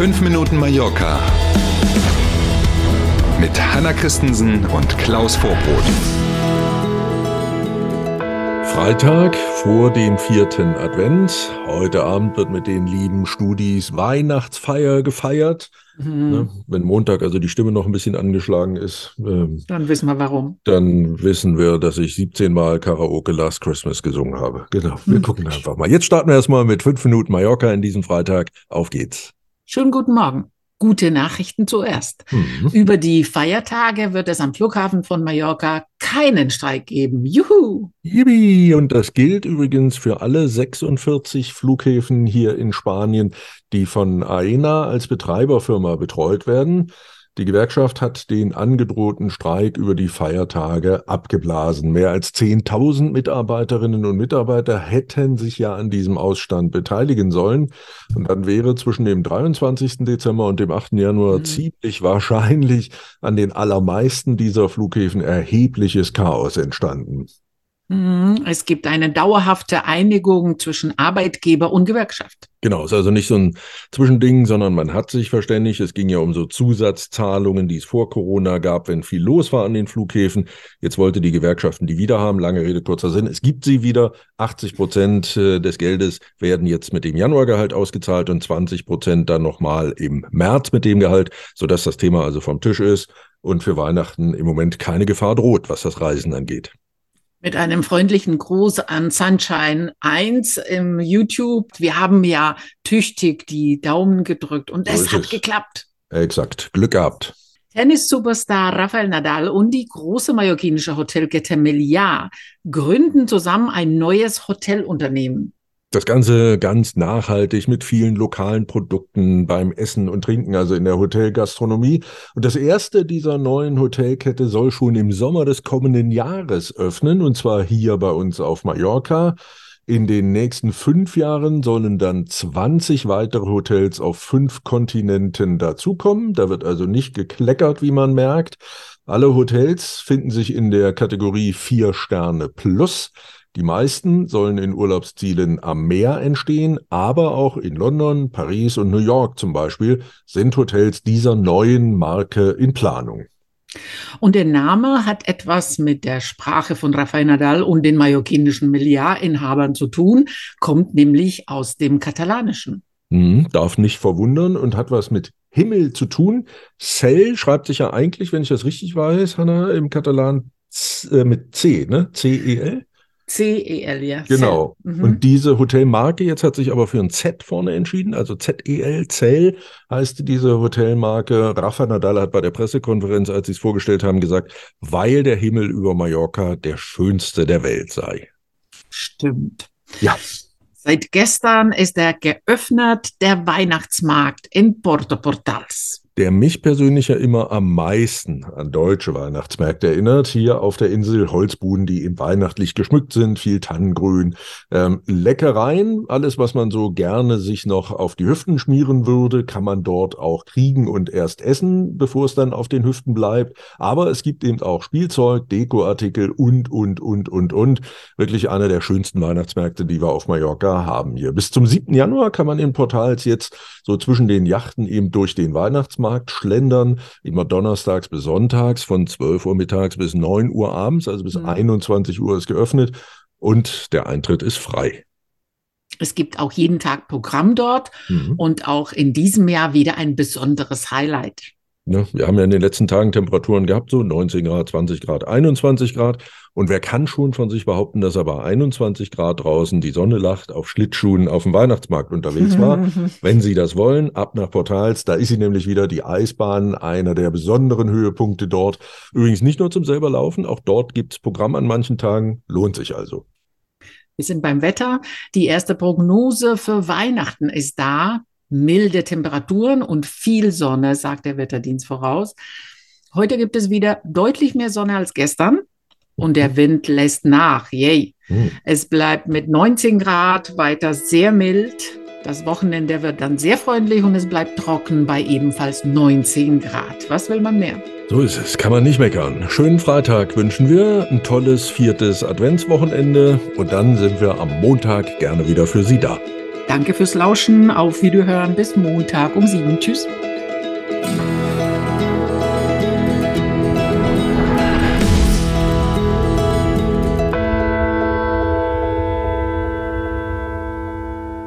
5 Minuten Mallorca mit Hanna Christensen und Klaus Vorbrot. Freitag vor dem vierten Advent. Heute Abend wird mit den lieben Studis Weihnachtsfeier gefeiert. Mhm. Ne? Wenn Montag also die Stimme noch ein bisschen angeschlagen ist, ähm, Dann wissen wir warum. dann wissen wir, dass ich 17 Mal Karaoke Last Christmas gesungen habe. Genau, wir gucken einfach mal. Jetzt starten wir erstmal mit 5 Minuten Mallorca in diesem Freitag. Auf geht's. Schönen guten Morgen. Gute Nachrichten zuerst. Mhm. Über die Feiertage wird es am Flughafen von Mallorca keinen Streik geben. Juhu! Yippie! Und das gilt übrigens für alle 46 Flughäfen hier in Spanien, die von AENA als Betreiberfirma betreut werden. Die Gewerkschaft hat den angedrohten Streik über die Feiertage abgeblasen. Mehr als 10.000 Mitarbeiterinnen und Mitarbeiter hätten sich ja an diesem Ausstand beteiligen sollen. Und dann wäre zwischen dem 23. Dezember und dem 8. Januar Mhm. ziemlich wahrscheinlich an den allermeisten dieser Flughäfen erhebliches Chaos entstanden. Mhm. Es gibt eine dauerhafte Einigung zwischen Arbeitgeber und Gewerkschaft. Genau, ist also nicht so ein Zwischending, sondern man hat sich verständigt. Es ging ja um so Zusatzzahlungen, die es vor Corona gab, wenn viel los war an den Flughäfen. Jetzt wollte die Gewerkschaften die wieder haben. Lange Rede, kurzer Sinn. Es gibt sie wieder. 80 Prozent äh, des Geldes werden jetzt mit dem Januargehalt ausgezahlt und 20 Prozent dann nochmal im März mit dem Gehalt, sodass das Thema also vom Tisch ist und für Weihnachten im Moment keine Gefahr droht, was das Reisen angeht. Mit einem freundlichen Gruß an Sunshine 1 im YouTube. Wir haben ja tüchtig die Daumen gedrückt und es hat es. geklappt. Exakt. Glück gehabt. Tennis-Superstar Rafael Nadal und die große mallorquinische Hotelkette Meliá gründen zusammen ein neues Hotelunternehmen. Das Ganze ganz nachhaltig mit vielen lokalen Produkten beim Essen und Trinken, also in der Hotelgastronomie. Und das erste dieser neuen Hotelkette soll schon im Sommer des kommenden Jahres öffnen, und zwar hier bei uns auf Mallorca. In den nächsten fünf Jahren sollen dann 20 weitere Hotels auf fünf Kontinenten dazukommen. Da wird also nicht gekleckert, wie man merkt. Alle Hotels finden sich in der Kategorie vier Sterne plus. Die meisten sollen in Urlaubszielen am Meer entstehen, aber auch in London, Paris und New York zum Beispiel sind Hotels dieser neuen Marke in Planung. Und der Name hat etwas mit der Sprache von Rafael Nadal und den mallorquinischen Meliá-Inhabern zu tun, kommt nämlich aus dem Katalanischen. Hm, darf nicht verwundern und hat was mit Himmel zu tun. Cell schreibt sich ja eigentlich, wenn ich das richtig weiß, Hanna, im Katalan äh, mit C, ne? C-E-L? C-E-L, ja. Genau. Mhm. Und diese Hotelmarke jetzt hat sich aber für ein Z vorne entschieden, also Z-E-L, Zell heißt diese Hotelmarke. Rafa Nadal hat bei der Pressekonferenz, als sie es vorgestellt haben, gesagt, weil der Himmel über Mallorca der schönste der Welt sei. Stimmt. Ja. Seit gestern ist er geöffnet, der Weihnachtsmarkt in Porto Portals. Der mich persönlich ja immer am meisten an deutsche Weihnachtsmärkte erinnert. Hier auf der Insel Holzbuden, die eben weihnachtlich geschmückt sind, viel Tannengrün, ähm, Leckereien, alles, was man so gerne sich noch auf die Hüften schmieren würde, kann man dort auch kriegen und erst essen, bevor es dann auf den Hüften bleibt. Aber es gibt eben auch Spielzeug, Dekoartikel und, und, und, und, und. Wirklich einer der schönsten Weihnachtsmärkte, die wir auf Mallorca haben hier. Bis zum 7. Januar kann man in Portals jetzt so zwischen den Yachten eben durch den Weihnachtsmarkt schlendern, immer donnerstags bis sonntags von 12 Uhr mittags bis 9 Uhr abends, also bis Mhm. 21 Uhr ist geöffnet und der Eintritt ist frei. Es gibt auch jeden Tag Programm dort Mhm. und auch in diesem Jahr wieder ein besonderes Highlight. Ne, wir haben ja in den letzten Tagen Temperaturen gehabt, so 19 Grad, 20 Grad, 21 Grad. Und wer kann schon von sich behaupten, dass er bei 21 Grad draußen die Sonne lacht, auf Schlittschuhen auf dem Weihnachtsmarkt unterwegs war? Wenn Sie das wollen, ab nach Portals, da ist sie nämlich wieder, die Eisbahn, einer der besonderen Höhepunkte dort. Übrigens nicht nur zum selber Laufen, auch dort gibt's Programm an manchen Tagen, lohnt sich also. Wir sind beim Wetter. Die erste Prognose für Weihnachten ist da. Milde Temperaturen und viel Sonne, sagt der Wetterdienst voraus. Heute gibt es wieder deutlich mehr Sonne als gestern und der Wind lässt nach. Yay. Hm. Es bleibt mit 19 Grad weiter sehr mild. Das Wochenende wird dann sehr freundlich und es bleibt trocken bei ebenfalls 19 Grad. Was will man mehr? So ist es, kann man nicht meckern. Schönen Freitag wünschen wir, ein tolles viertes Adventswochenende und dann sind wir am Montag gerne wieder für Sie da. Danke fürs Lauschen. Auf Wiederhören bis Montag um sieben. Tschüss.